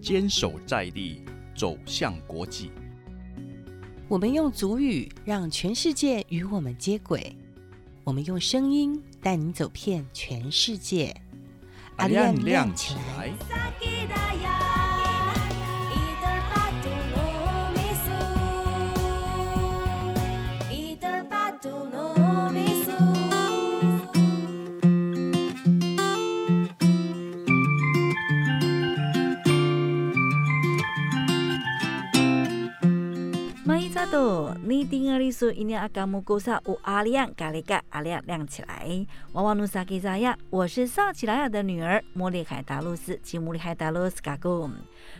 坚守在地，走向国际。我们用足语让全世界与我们接轨，我们用声音带你走遍全世界。阿亮亮起来！你丁阿里说，一年阿嘎木古萨乌阿亮咖喱嘎阿亮亮起来。娃娃努萨给咋样？我是萨奇莱亚的女儿莫里海达露斯，吉姆里海达露斯嘎贡。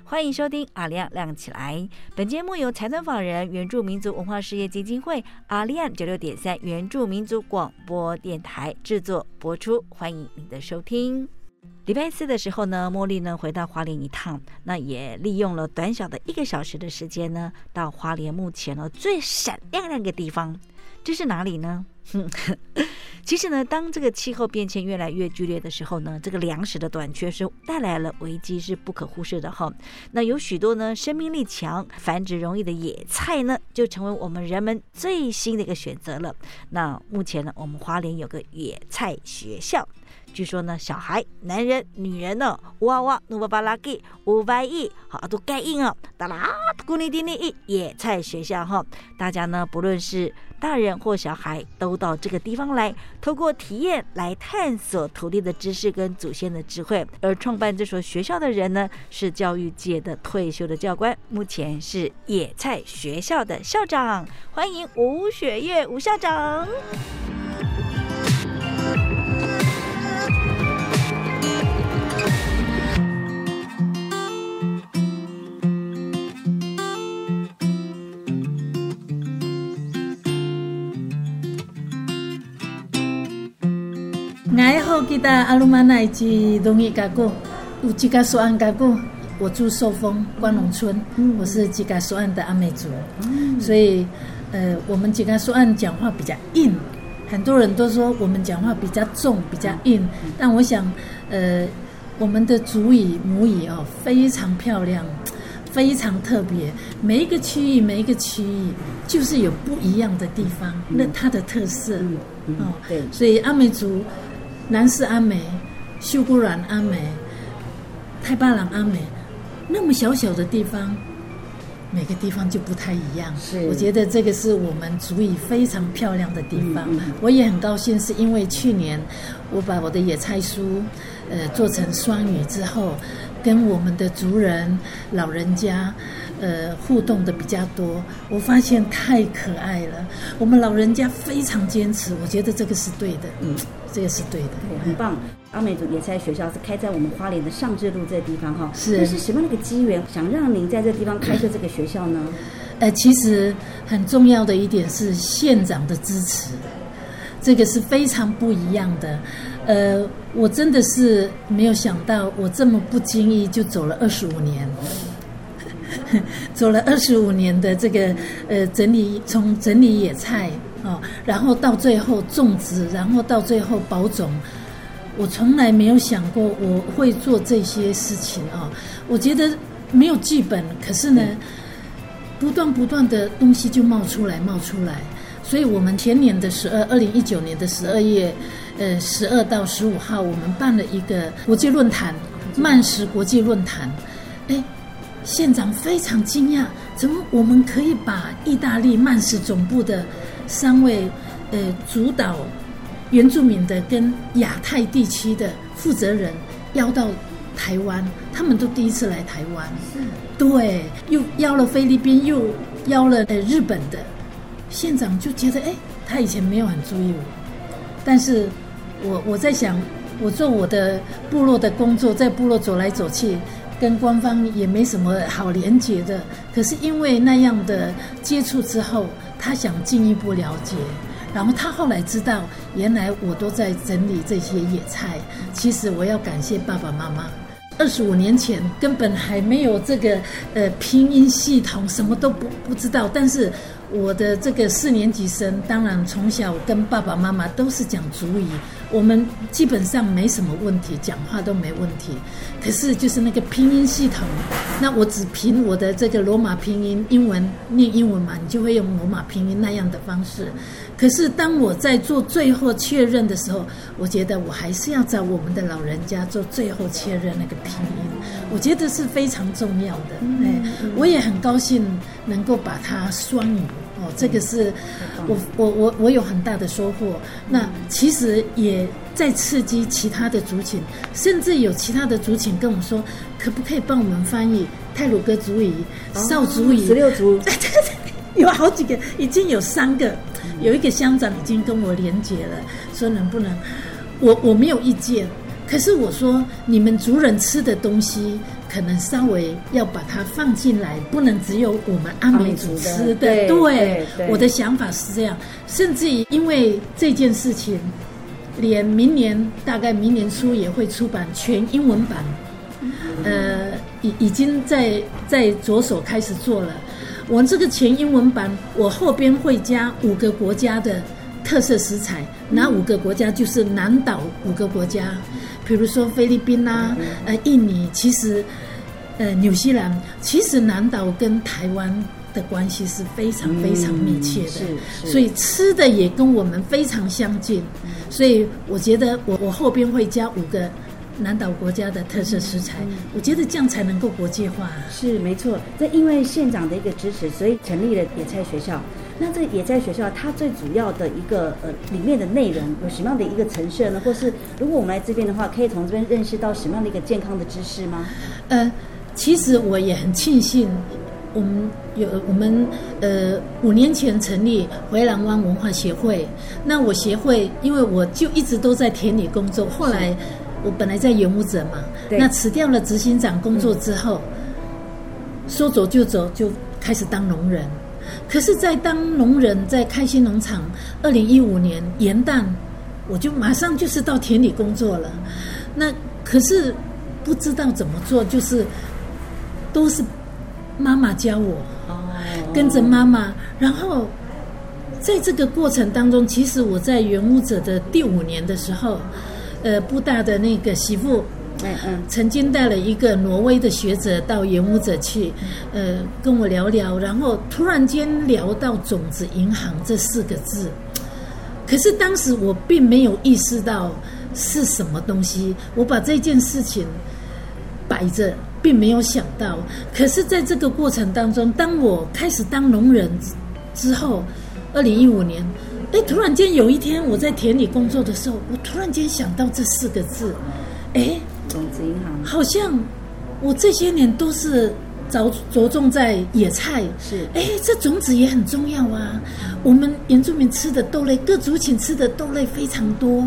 欢迎收听阿亮亮起来。本节目由财团法人原住民族文化事业基金会阿亮九六点三原住民族广播电台制作播出。欢迎您的收听。礼拜四的时候呢，茉莉呢回到花莲一趟，那也利用了短小的一个小时的时间呢，到花莲目前呢最闪亮亮的地方，这是哪里呢？其实呢，当这个气候变迁越来越剧烈的时候呢，这个粮食的短缺是带来了危机，是不可忽视的哈。那有许多呢生命力强、繁殖容易的野菜呢，就成为我们人们最新的一个选择了。那目前呢，我们花莲有个野菜学校。据说呢，小孩、男人、女人呢，哇哇，努巴巴拉给五百亿，好都盖印哦，哒啦，咕哩叮哩一野菜学校哈，大家呢，不论是大人或小孩，都到这个地方来，透过体验来探索土地的知识跟祖先的智慧。而创办这所学校的人呢，是教育界的退休的教官，目前是野菜学校的校长。欢迎吴雪月吴校长。爱好记得阿鲁曼奈及农业加古，有吉嘎索安加古。我住寿丰关龙村，我是吉嘎索安的阿美族，所以呃，我们吉嘎索安讲话比较硬，很多人都说我们讲话比较重、比较硬。但我想，呃，我们的族语母语哦，非常漂亮，非常特别。每一个区域，每一个区域就是有不一样的地方，那它的特色哦。对，所以阿美族。南势阿美、秀姑峦阿美、太巴朗阿美，那么小小的地方，每个地方就不太一样。是，我觉得这个是我们足以非常漂亮的地方。我也很高兴，是因为去年我把我的野菜书，呃，做成双语之后，跟我们的族人、老人家。呃，互动的比较多，我发现太可爱了。我们老人家非常坚持，我觉得这个是对的，嗯，这个是对的，很棒。阿美族野菜学校是开在我们花莲的上智路这个地方哈，是。那是什么样的一个机缘，想让您在这地方开设这个学校呢？呃，其实很重要的一点是县长的支持，这个是非常不一样的。呃，我真的是没有想到，我这么不经意就走了二十五年。走了二十五年的这个呃整理，从整理野菜哦，然后到最后种植，然后到最后保种，我从来没有想过我会做这些事情啊！我觉得没有剧本，可是呢，不断不断的东西就冒出来，冒出来。所以我们前年的十二，二零一九年的十二月，呃，十二到十五号，我们办了一个国际论坛——慢食国际论坛，哎。县长非常惊讶，怎么我们可以把意大利曼氏总部的三位呃主导原住民的跟亚太地区的负责人邀到台湾？他们都第一次来台湾，对，又邀了菲律宾，又邀了呃日本的县长，就觉得哎，他以前没有很注意我，但是我我在想，我做我的部落的工作，在部落走来走去。跟官方也没什么好连接的，可是因为那样的接触之后，他想进一步了解，然后他后来知道，原来我都在整理这些野菜。其实我要感谢爸爸妈妈，二十五年前根本还没有这个呃拼音系统，什么都不不知道，但是我的这个四年级生，当然从小跟爸爸妈妈都是讲主语，我们基本上没什么问题，讲话都没问题。可是就是那个拼音系统，那我只凭我的这个罗马拼音，英文念英文嘛，你就会用罗马拼音那样的方式。可是当我在做最后确认的时候，我觉得我还是要找我们的老人家做最后确认那个拼音，我觉得是非常重要的。哎，我也很高兴能够把它双语哦，这个是我我我我有很大的收获。那其实也在刺激其他的族群，甚至有其他的族群跟我说，可不可以帮我们翻译泰鲁格族语、少族语、十六族，有好几个，已经有三个。有一个乡长已经跟我连结了，说能不能，我我没有意见，可是我说你们族人吃的东西可能稍微要把它放进来，不能只有我们阿美族吃的。对，我的想法是这样，甚至于因为这件事情，连明年大概明年初也会出版全英文版，呃，已已经在在着手开始做了。我这个全英文版，我后边会加五个国家的特色食材，哪五个国家就是南岛五个国家，比如说菲律宾呐，呃，印尼，其实，呃，纽西兰，其实南岛跟台湾的关系是非常非常密切的，所以吃的也跟我们非常相近，所以我觉得我我后边会加五个。南岛国家的特色食材，我觉得这样才能够国际化。是没错，这因为县长的一个支持，所以成立了野菜学校。那这也在学校，它最主要的一个呃里面的内容有什么样的一个陈设呢？或是如果我们来这边的话，可以从这边认识到什么样的一个健康的知识吗？呃，其实我也很庆幸，我们有我们呃五年前成立回蓝湾文化协会。那我协会，因为我就一直都在田里工作，后来。我本来在原务者嘛，那辞掉了执行长工作之后，说走就走，就开始当农人。可是，在当农人，在开心农场，二零一五年元旦，我就马上就是到田里工作了。那可是不知道怎么做，就是都是妈妈教我，跟着妈妈。然后在这个过程当中，其实我在原务者的第五年的时候。呃，布大的那个媳妇，嗯嗯，曾经带了一个挪威的学者到演武者去，呃，跟我聊聊，然后突然间聊到种子银行这四个字，可是当时我并没有意识到是什么东西，我把这件事情摆着，并没有想到，可是在这个过程当中，当我开始当农人之后，二零一五年。哎，突然间有一天我在田里工作的时候，我突然间想到这四个字，哎，种子银行，好像我这些年都是着着重在野菜，是，哎，这种子也很重要啊。我们原住民吃的豆类，各族群吃的豆类非常多，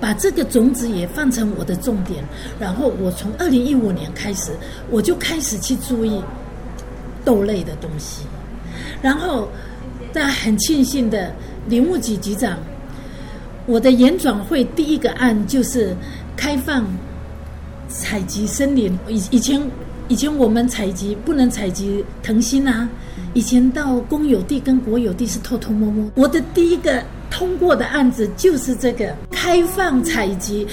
把这个种子也放成我的重点。然后我从二零一五年开始，我就开始去注意豆类的东西，然后但很庆幸的。林务局局长，我的演转会第一个案就是开放采集森林。以以前以前我们采集不能采集藤心啊，以前到公有地跟国有地是偷偷摸摸。我的第一个。通过的案子就是这个开放采集，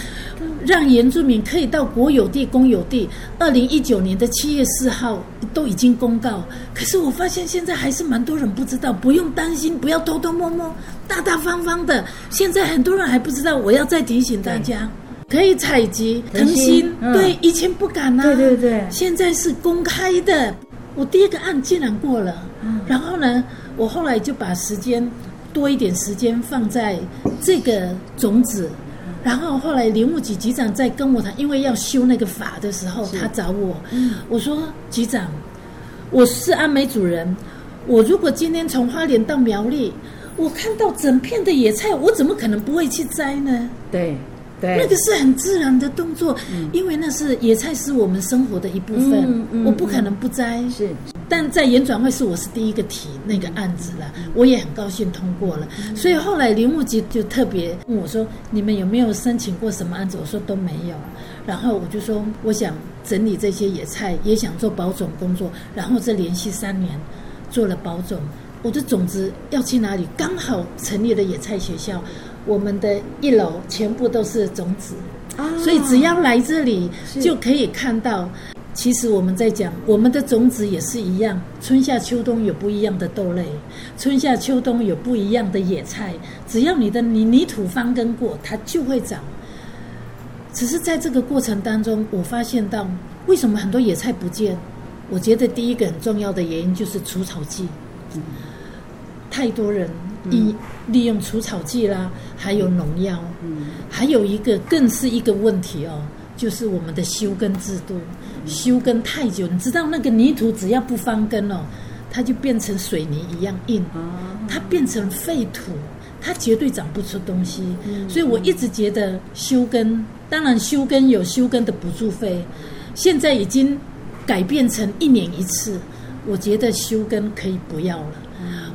让原住民可以到国有地、公有地。二零一九年的七月四号都已经公告，可是我发现现在还是蛮多人不知道。不用担心，不要偷偷摸摸，大大方方的。现在很多人还不知道，我要再提醒大家，可以采集藤心。对，以前不敢啊。对对对，现在是公开的。我第一个案竟然过了，然后呢，我后来就把时间。多一点时间放在这个种子，然后后来林务局局长在跟我谈，因为要修那个法的时候，他找我，我说局长，我是安美主人，我如果今天从花莲到苗栗，我看到整片的野菜，我怎么可能不会去摘呢？对。那个是很自然的动作，因为那是野菜是我们生活的一部分，我不可能不摘。是，但在演转会是我是第一个提那个案子了，我也很高兴通过了。所以后来林务局就特别问我说：“你们有没有申请过什么案子？”我说都没有。然后我就说：“我想整理这些野菜，也想做保种工作。”然后这连续三年做了保种。我的种子要去哪里？刚好成立了野菜学校，我们的一楼全部都是种子，啊所以只要来这里就可以看到。其实我们在讲，我们的种子也是一样，春夏秋冬有不一样的豆类，春夏秋冬有不一样的野菜。只要你的泥泥土翻耕过，它就会长。只是在这个过程当中，我发现到为什么很多野菜不见？我觉得第一个很重要的原因就是除草剂，太多人利利用除草剂啦，还有农药，还有一个更是一个问题哦，就是我们的休耕制度，休耕太久，你知道那个泥土只要不翻耕哦，它就变成水泥一样硬，它变成废土，它绝对长不出东西。所以我一直觉得休耕，当然休耕有休耕的补助费，现在已经改变成一年一次，我觉得休耕可以不要了。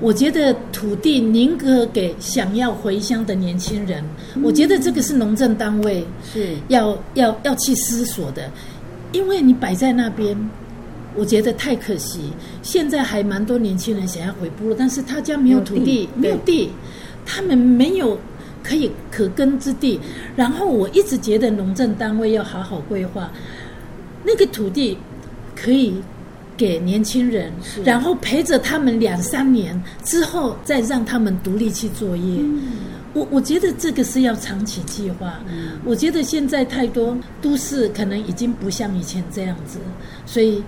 我觉得土地宁可给想要回乡的年轻人，我觉得这个是农政单位是。要要要去思索的，因为你摆在那边，我觉得太可惜。现在还蛮多年轻人想要回部落，但是他家没有土地，没有地，他们没有可以可耕之地。然后我一直觉得农政单位要好好规划那个土地，可以给年轻人，然后陪着他们两三年之后，再让他们独立去作业。我我觉得这个是要长期计划。我觉得现在太多都市可能已经不像以前这样子，所以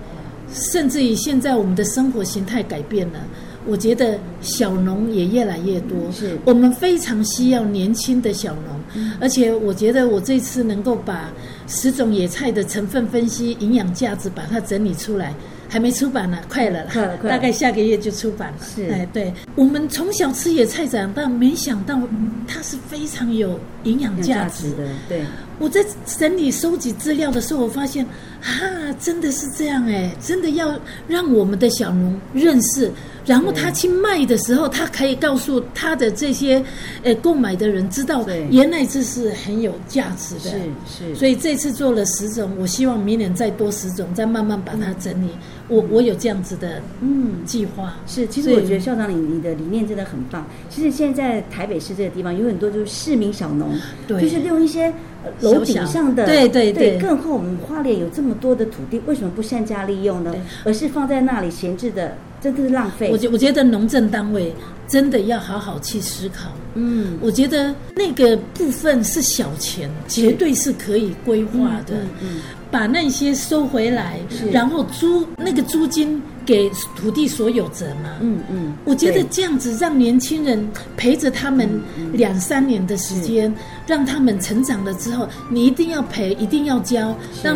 甚至于现在我们的生活形态改变了。我觉得小农也越来越多，是。我们非常需要年轻的小农，而且我觉得我这次能够把十种野菜的成分分析、营养价值把它整理出来，还没出版呢，快了啦，快了快了。大概下个月就出版了。是。哎，对，我们从小吃野菜长大，没想到它是非常有营养价值。的，对，我在整理收集资料的时候，我发现啊，真的是这样哎，真的要让我们的小农认识，然后他去卖的时候，他可以告诉他的这些呃购买的人知道，原来这是很有价值的。是是，所以这次做了十种，我希望明年再多十种，再慢慢把它整理。我我有这样子的嗯。计划。是，其实我觉得校长你你的理念真的很棒。其实现在台北市这个地方有很多就是市民小农，对就是利用一些呃楼顶上的，对对对对。更何况我们花莲有这么多的土地，为什么不善加利用呢？而是放在那里闲置的，真的是浪费。我觉我觉得农政单位真的要好好去思考。嗯，我觉得那个部分是小钱，绝对是可以规划的。嗯嗯把那些收回来，然后租那个租金给土地所有者嘛。嗯嗯，我觉得这样子让年轻人陪着他们两三年的时间，让他们成长了之后，你一定要陪，一定要教。但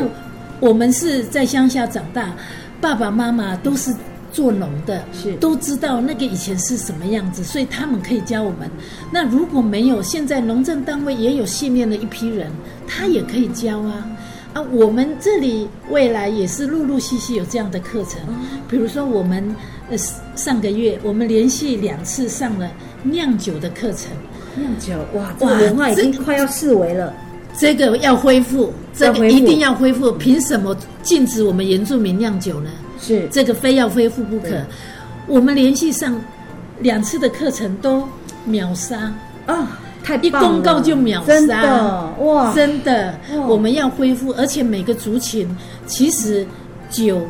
我们是在乡下长大，爸爸妈妈都是做农的，是都知道那个以前是什么样子，所以他们可以教我们。那如果没有，现在农政单位也有训练了一批人，他也可以教啊。啊，我们这里未来也是陆陆续续有这样的课程，比如说我们呃上个月我们连续两次上了酿酒的课程，酿酒，哇，这个哇文化已经快要四维了。这个要恢复，这个一定要恢复。凭什么禁止我们原住民酿酒呢？是，这个非要恢复不可。我们连续上两次的课程都秒杀，啊，太一公告就秒杀，真的哇，真的，我们要恢复，而且每个族群其实酒。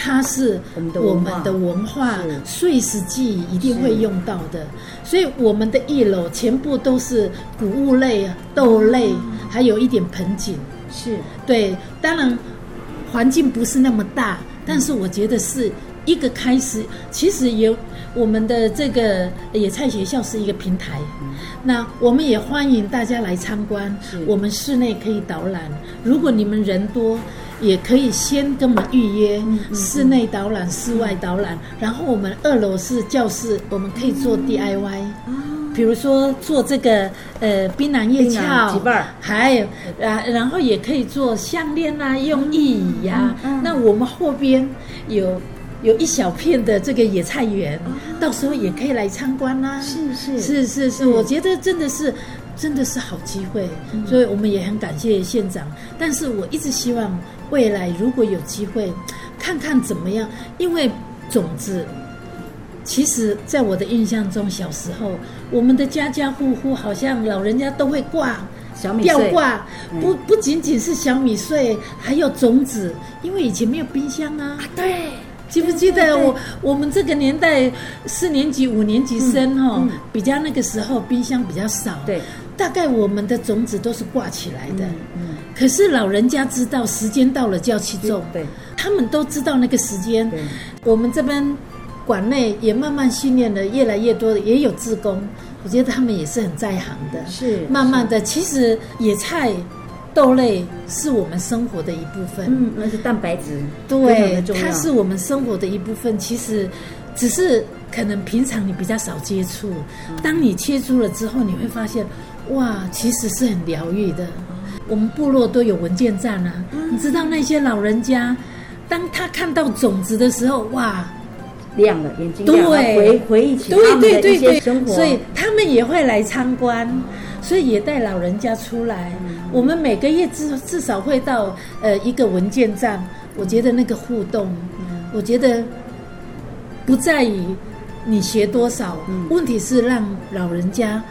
它是我们的文化。碎石记忆一定会用到的，所以我们的一楼全部都是谷物类、豆类，还有一点盆景。是。对，当然环境不是那么大，但是我觉得是一个开始。其实有我们的这个野菜学校是一个平台，那我们也欢迎大家来参观。我们室内可以导览，如果你们人多。也可以先跟我们预约室内导览、室外导览，然后我们二楼是教室，我们可以做 DIY。比如说做这个呃槟榔叶鞘还有啊，然后也可以做项链啊，用意义呀、嗯嗯。那我们后边有有一小片的这个野菜园，到时候也可以来参观啦、是是。是是是，我觉得真的是真的是好机会，所以我们也很感谢县长。但是我一直希望未来如果有机会，看看怎么样，因为种子其实，在我的印象中，小时候我们的家家户户好像老人家都会挂小米碎。吊挂，嗯。不不仅仅是小米碎，还有种子，因为以前没有冰箱啊。对，记不记得我我们这个年代四年级、五年级生哈、嗯比较那个时候冰箱比较少，对，大概我们的种子都是挂起来的。嗯，可是老人家知道时间到了就要去种，对他们都知道那个时间。对，我们这边馆内也慢慢训练了越来越多的，也有自工，我觉得他们也是很在行的。是慢慢的，其实野菜、豆类是我们生活的一部分。嗯，那是蛋白质，对它是我们生活的一部分。其实只是可能平常你比较少接触，嗯当你接触了之后，你会发现，哇，其实是很疗愈的。我们部落都有文件站啊，嗯你知道那些老人家，当他看到种子的时候，哇，亮了，眼睛对亮了，回回忆起他对们的一些生活，所以他们也会来参观，所以也带老人家出来。我们每个月至至少会到呃一个文件站，我觉得那个互动，我觉得不在于你学多少，问题是让老人家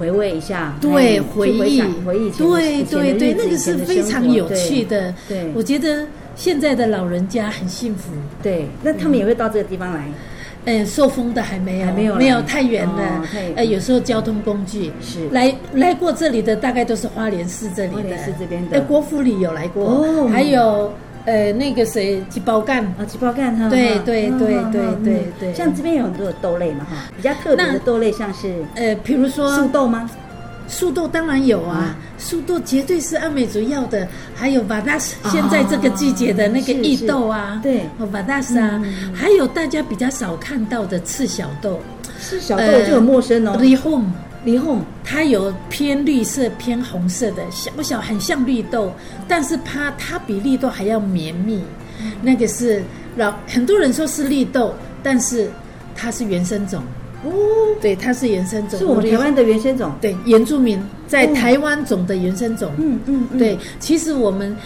回味一下，对哎回忆回忆对对对，那个是非常有趣。的。对对我觉得现在的老人家很幸福。对对，那他们也会到这个地方来，呃，受风的还没有，还没有没有太远了。呃，有时候交通工具是来来过这里的，大概都是花莲市这里的，花莲市这边的呃，国府里有来过，哦还有呃那个谁鸡包干，啊，鸡包干哈，对对对对对嗯对。像这边有很多的豆类嘛哈，比较特别的那豆类像是呃，比如说素豆吗？素豆当然有啊，素豆绝对是阿美族要的，还有瓦达斯，现在这个季节的那个是异豆啊，是对。哦，瓦达斯啊，还有大家比较少看到的赤小豆，赤小豆就很陌生哦，离红。梨红它有偏绿色、偏红色的，小不小，很像绿豆，但是它它比绿豆还要绵密。那个是老很多人说是绿豆，但是它是原生种。哦，对，它是原生种，是我们台湾的原生种，对原住民在哦台湾种的原生种。嗯嗯嗯，对，其实我们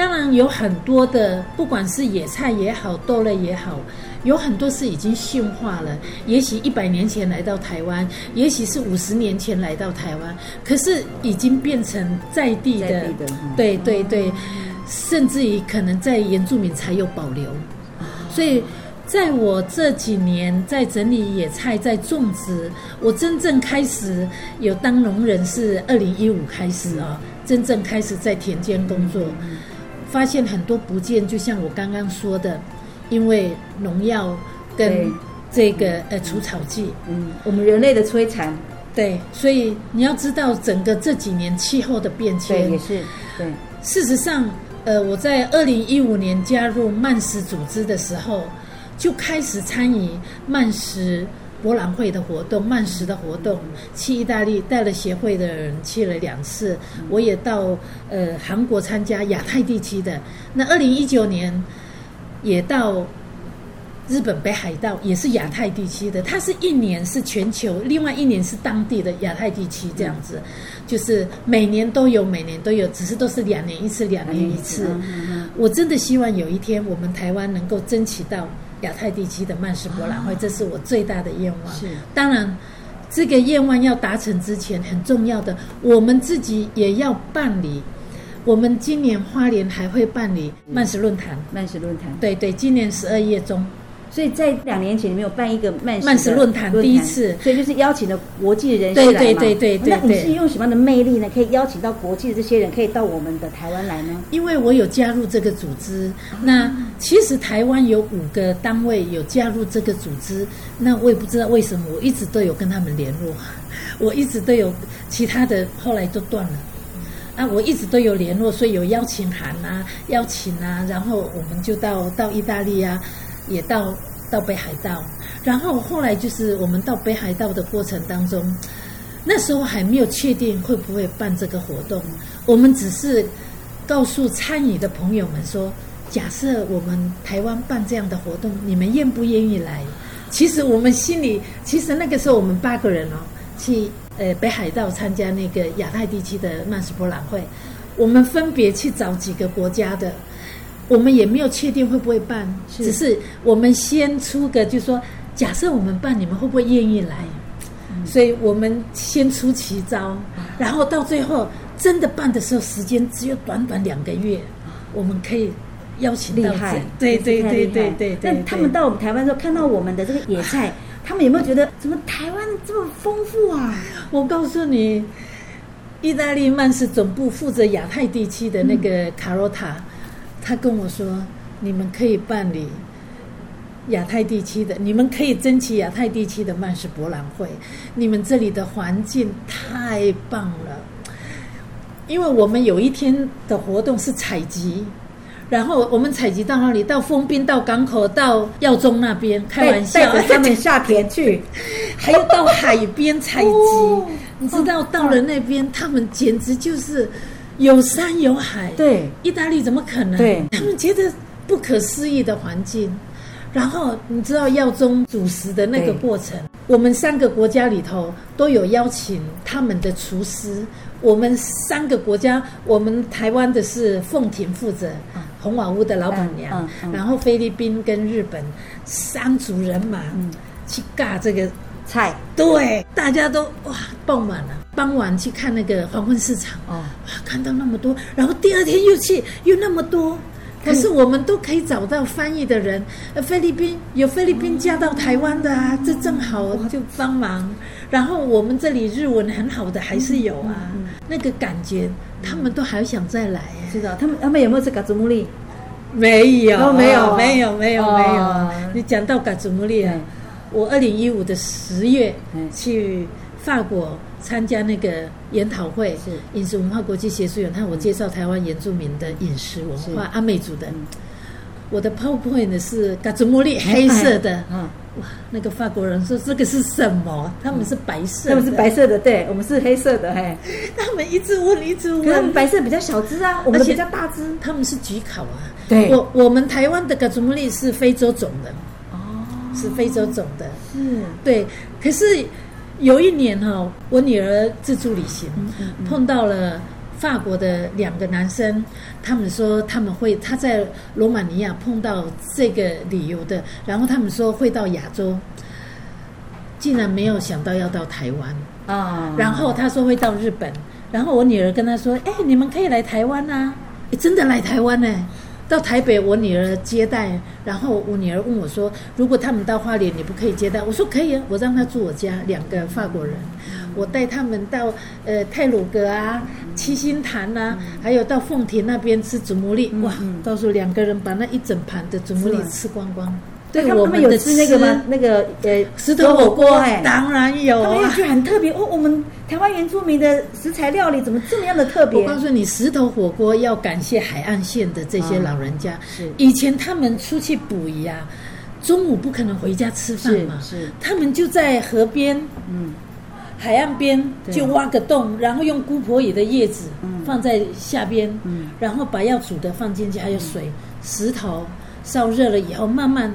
当然有很多的，不管是野菜也好，豆类也好，有很多是已经驯化了。也许一百年前来到台湾，也许是五十年前来到台湾，可是已经变成在地的，在地的嗯对对对，甚至于可能在原住民才有保留。所以，在我这几年在整理野菜、在种植，我真正开始有当农人是二零一五开始啊、真正开始在田间工作，发现很多不见，就像我刚刚说的，因为农药跟对。这个呃除草剂，嗯，我们人类的摧残，对，所以你要知道整个这几年气候的变对，迁也，是。对，事实上，呃，我在二零一五年加入慢食组织的时候，就开始参与慢食博览会的活动、慢食的活动。去意大利带了协会的人去了两次，我也到呃韩国参加亚太地区的。那二零一九年也到日本北海道，也是亚太地区的。它是一年是全球，另外一年是当地的亚太地区这样子，就是每年都有，每年都有，只是都是两年一次，两年一次。我真的希望有一天我们台湾能够争取到亚太地区的曼氏博览会，这是我最大的愿望。是当然。这个愿望要达成之前，很重要的，我们自己也要办理。我们今年花莲还会办理曼氏论坛，曼氏论坛。对对，今年十二月中，所以在两年前，你们有办一个慢食慢食的论坛第一次所以就是邀请了国际人士来嘛。对对对对对那你是用什么样的魅力呢？可以邀请到国际的这些人，可以到我们的台湾来呢？因为我有加入这个组织，那其实台湾有五个单位有加入这个组织，那我也不知道为什么，我一直都有跟他们联络，我一直都有其他的，后来都断了。啊，我一直都有联络，所以有邀请函啊，邀请啊，然后我们就到到意大利啊，也到到北海道，然后后来就是我们到北海道的过程当中，那时候还没有确定会不会办这个活动，我们只是告诉参与的朋友们说，假设我们台湾办这样的活动，你们愿不愿意来？其实我们心里，其实那个时候我们八个人哦，去呃北海道参加那个亚太地区的曼斯博览会，我们分别去找几个国家的，我们也没有确定会不会办，是只是我们先出个就说。假设我们办，你们会不会愿意来？所以我们先出奇招，然后到最后真的办的时候，时间只有短短两个月，我们可以邀请到厉害这，对对对对对。那他们到我们台湾之后，看到我们的这个野菜，他们有没有觉得怎么台湾这么丰富啊？我告诉你，意大利曼氏总部负责亚太地区的那个卡罗塔，他跟我说，你们可以办理亚太地区的，你们可以争取亚太地区的曼氏博览会，你们这里的环境太棒了。因为我们有一天的活动是采集，然后我们采集到那里？到丰滨、到港口、到耀中那边，开玩笑，带着他们 下田去，还有到海边采集。哦你知道到了那边，他们简直就是有山有海。对，意大利怎么可能？对他们觉得不可思议的环境。然后你知道耀中主食的那个对过程，我们三个国家里头都有邀请他们的厨师。我们三个国家，我们台湾的是凤婷负责，红瓦屋的老板娘，嗯嗯嗯然后菲律宾跟日本三组人马、嗯去尬这个菜对，大家都哇傍晚了。傍晚去看那个黄昏市场，哦，哇，看到那么多，然后第二天又去，又那么多。可是我们都可以找到翻译的人，呃，菲律宾有菲律宾嫁到台湾的啊，这正好就帮忙。然后我们这里日文很好的还是有啊，那个感觉他们都还想再来哎。知道他们他们有没有这嘎祖木利？没有，都没有没有，没有，没有哦。你讲到嘎祖木利啊对，我二零一五的十月嗯。去法国参加那个研讨会，是。饮食文化国际协助员，他我介绍台湾原住民的饮食文化，阿美族的。我的 PowerPoint 呢是嘎祖茉莉黑色的，嗯，哇，那个法国人说这个是什么？他们是白色的，他们是白，色的，对我们是黑色的，嘿，他们一直问一直问。他们问，白色比较小只啊，我们比较大只。他们是焗烤啊。对。我我们台湾的嘎祖茉莉是非洲种的，哦，是非洲种的。是，对，可是有一年哈、我女儿自助旅行，碰到了法国的两个男生，他们说他们会他在罗马尼亚碰到这个旅游的，然后他们说会到亚洲，竟然没有想到要到台湾，啊，然后他说会到日本，然后我女儿跟他说：“哎，你们可以来台湾啊！”哎，真的来台湾呢、到台北，我女儿接待，然后我女儿问我说：“如果他们到花莲，你不可以接待？”我说：“可以啊，我让他住我家，两个法国人，我带他们到呃泰鲁阁啊、七星潭啊，还有到凤田那边吃祖母绿。哇，到时候两个人把那一整盘的祖母绿吃光光。对他们有吃那个吗？那个呃石头火锅哎，当然有啊他们也觉。得很特别哦。我们台湾原住民的食材料理怎么这么样的特别我？告诉你，石头火锅要感谢海岸线的这些老人家。是以前他们出去捕鱼啊，中午不可能回家吃饭嘛，是是他们就在河边、嗯，海岸边就挖个洞，然后用姑婆野的叶子嗯放在下边，嗯然后把要煮的放进去，还有水、石头烧热了以后，慢慢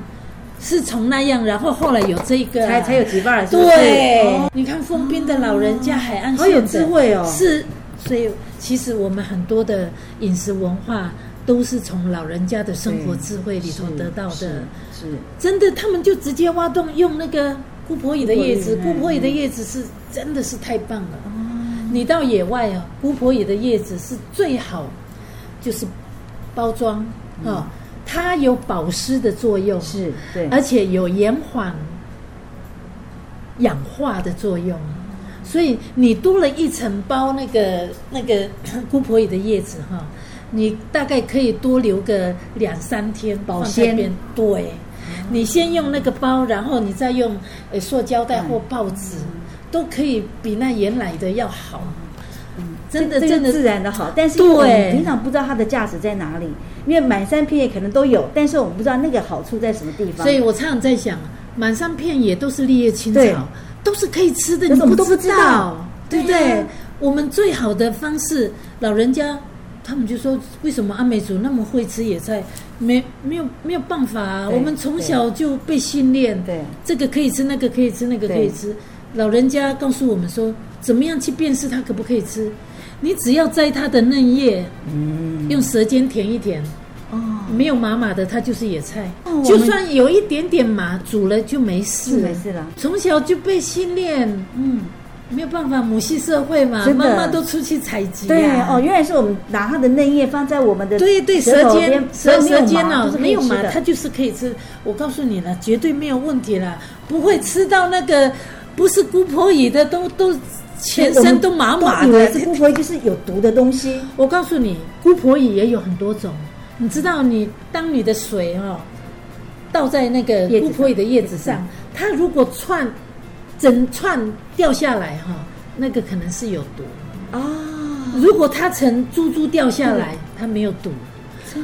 是从那样，然后后来有这个啊、才才有几瓣，对，哦你看封边的老人家，海岸好有智慧哦。是，所以其实我们很多的饮食文化都是从老人家的生活智慧里头得到的。是是真的，他们就直接挖洞，用那个姑婆椅的叶子，姑婆椅姑婆椅的叶子是真的是太棒了。你到野外啊，姑婆椅的叶子是最好，就是包装啊、它有保湿的作用，是，对，而且有延缓氧化的作用，所以你多了一层包那个那个 姑婆椅的叶子哈，你大概可以多留个两三天保鲜。对，你先用那个包，然后你再用呃塑胶袋或报纸，都可以比那原来的要好。真的真的自然的好，但是对我们平常不知道它的价值在哪里，因为满山遍野可能都有，但是我们不知道那个好处在什么地方。所以我常常在想，满山遍野都是绿叶青草，都是可以吃的，你们不都不知道对不对？我们最好的方式，老人家他们就说，为什么阿美族那么会吃野菜？没没有没有办法啊，我们从小就被训练，对这个可以吃，那个可以吃，那个可以吃。老人家告诉我们说，怎么样去辨识它可不可以吃？你只要摘它的嫩叶，嗯，用舌尖舔一舔，哦，没有麻麻的，它就是野菜。哦就算有一点点麻，煮了就没事，没事了。从小就被训练，嗯，没有办法，母系社会嘛，妈妈都出去采集、啊。对哦，原来是我们拿它的嫩叶放在我们的对对，舌尖舌舌尖哦麻都，是可没有麻，的它就是可以吃。我告诉你了，绝对没有问题了，不会吃到那个不是姑婆姨的，都都全身都麻麻都以为的。是姑婆就是有毒的东西。我告诉你，姑婆姨也有很多种。你知道你，当你的水哦倒在那个姑婆姨的叶子上上，它如果串整串掉下来哈、那个可能是有毒。啊，如果它成珠珠掉下来，它没有毒。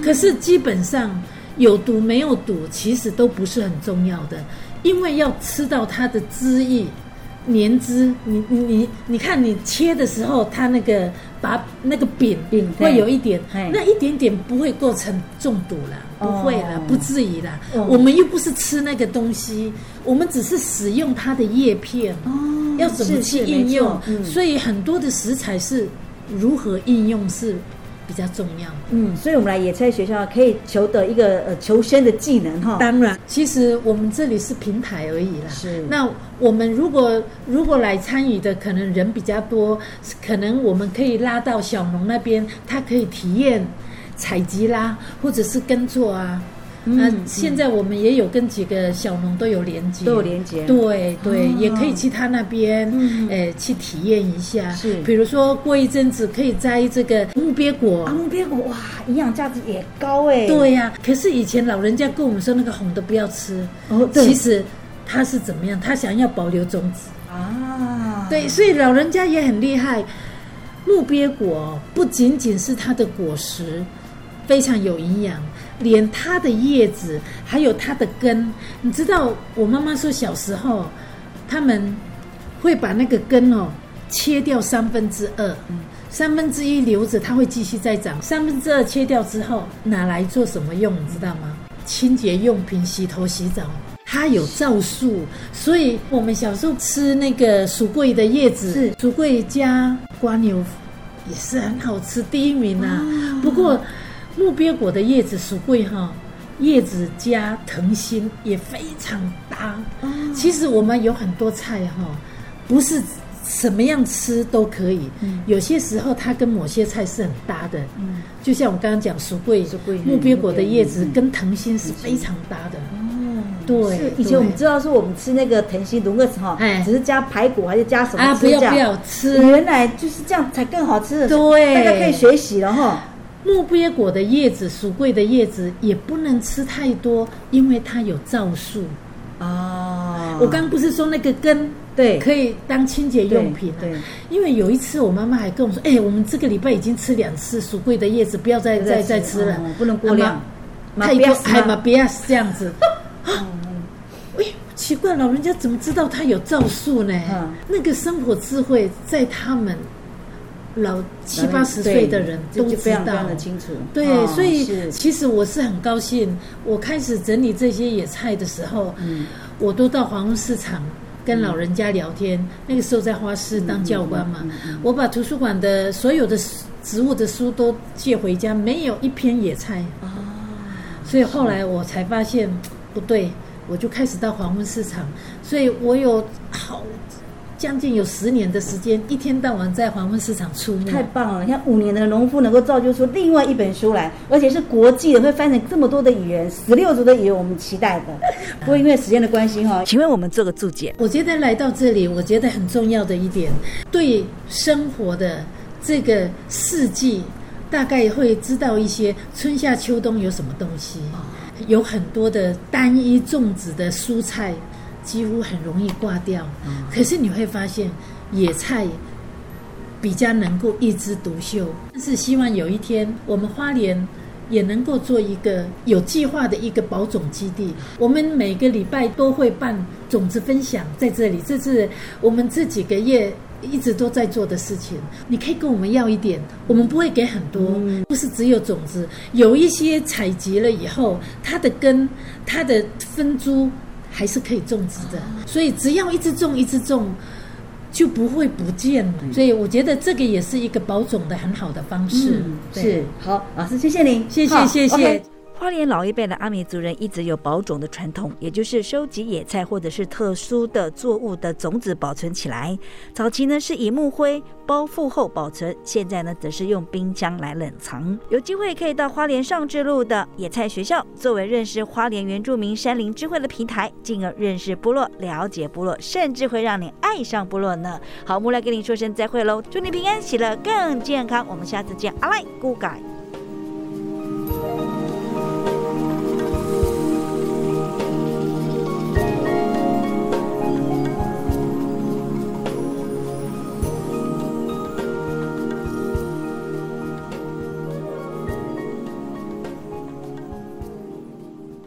可是基本上有毒没有毒，其实都不是很重要的，因为要吃到它的汁液、黏汁。你你你你看，你切的时候，它那个把那个饼饼会有一点，那一点点不会构成中毒啦，哦不会啦，不至于啦。哦我们又不是吃那个东西，我们只是使用它的叶片。哦，要怎么去应用所以很多的食材是如何应用是比较重要。嗯，所以我们来野菜学校可以求得一个呃求生的技能哈。当然，其实我们这里是平台而已啦。是那我们如果如果来参与的，可能人比较多，可能我们可以拉到小农那边，他可以体验采集啦，或者是耕作啊。嗯那现在我们也有跟几个小农都有连接，都有连接对对，哦也可以去他那边，嗯呃，去体验一下。是比如说过一阵子可以摘这个木鳖果。啊，木鳖果哇，营养价值也高哎。对呀、可是以前老人家跟我们说那个红的不要吃，哦，对其实他是怎么样？他想要保留种子。啊，对，所以老人家也很厉害。木鳖果不仅仅是它的果实非常有营养，连它的叶子还有它的根，你知道，我妈妈说小时候他们会把那个根哦切掉三分之二，三分之一留着，它会继续再长。三分之二切掉之后，拿来做什么用？你知道吗？清洁用品，洗头洗澡。它有皂素，所以我们小时候吃那个薯桂的叶子，是薯桂加瓜牛也是很好吃，第一名啊。不过木鳖果的叶子属桂哈，叶子加藤心也非常搭。其实我们有很多菜哈，不是什么样吃都可以，有些时候它跟某些菜是很搭的。嗯就像我刚刚讲薯桂木鳖果的叶子嗯跟藤心是非常搭的。哦对是以前我们知道说我们吃那个藤心轮个哈，哎只是加排骨还是加什么不要不要吃原来就是这样才更好吃的，对大家可以学习了哈。木鳖果的叶子、鼠桂的叶子也不能吃太多，因为它有皂素。哦，我刚不是说那个根对可以当清洁用品、啊？对对因为有一次我妈妈还跟我说：“哎、我们这个礼拜已经吃两次鼠桂的叶子，不要再再再吃了，哦不能过量妈太多，还嘛嘛不要这样子。啊哎，奇怪，老人家怎么知道它有皂素呢？嗯那个生活智慧在他们老七八十岁的人对都知道常的清楚。对，哦所以其实我是很高兴，我开始整理这些野菜的时候，嗯我都到黄昏市场跟老人家聊天。那个时候在花市嗯当教官嘛，我把图书馆的所有的植物的书都借回家，没有一篇野菜。哦所以后来我才发现不对，我就开始到黄昏市场，所以我有好将近有十年的时间，一天到晚在黄昏市场出没。太棒了！你看五年的农夫能够造就出另外一本书来，而且是国际的，会翻成这么多的语言，十六族的语言，我们期待的。不过因为时间的关系哈，请问我们做个注解。我觉得来到这里，我觉得很重要的一点，对生活的这个四季，大概会知道一些春夏秋冬有什么东西。有很多的单一种植的蔬菜，几乎很容易挂掉。可是你会发现，野菜比较能够一枝独秀。但是希望有一天，我们花莲也能够做一个有计划的一个保种基地。我们每个礼拜都会办种子分享在这里，这是我们这几个月。一直都在做的事情，你可以跟我们要一点，我们不会给很多，不是只有种子，有一些采集了以后，它的根、它的分株还是可以种植的，所以只要一直种，一直种，就不会不见了。所以我觉得这个也是一个保种的很好的方式。嗯，对。是。好，老师，谢谢您，谢谢谢谢花莲老一辈的阿美族人一直有保种的传统，也就是收集野菜或者是特殊的作物的种子保存起来。早期呢是以木灰包覆后保存，现在呢则是用冰箱来冷藏。有机会可以到花莲上智路的野菜学校，作为认识花莲原住民山林智慧的平台，进而认识部落、了解部落，甚至会让你爱上部落呢。好，木来跟你说声再会喽，祝你平安喜乐，更健康。我们下次见，阿赖，Good guy。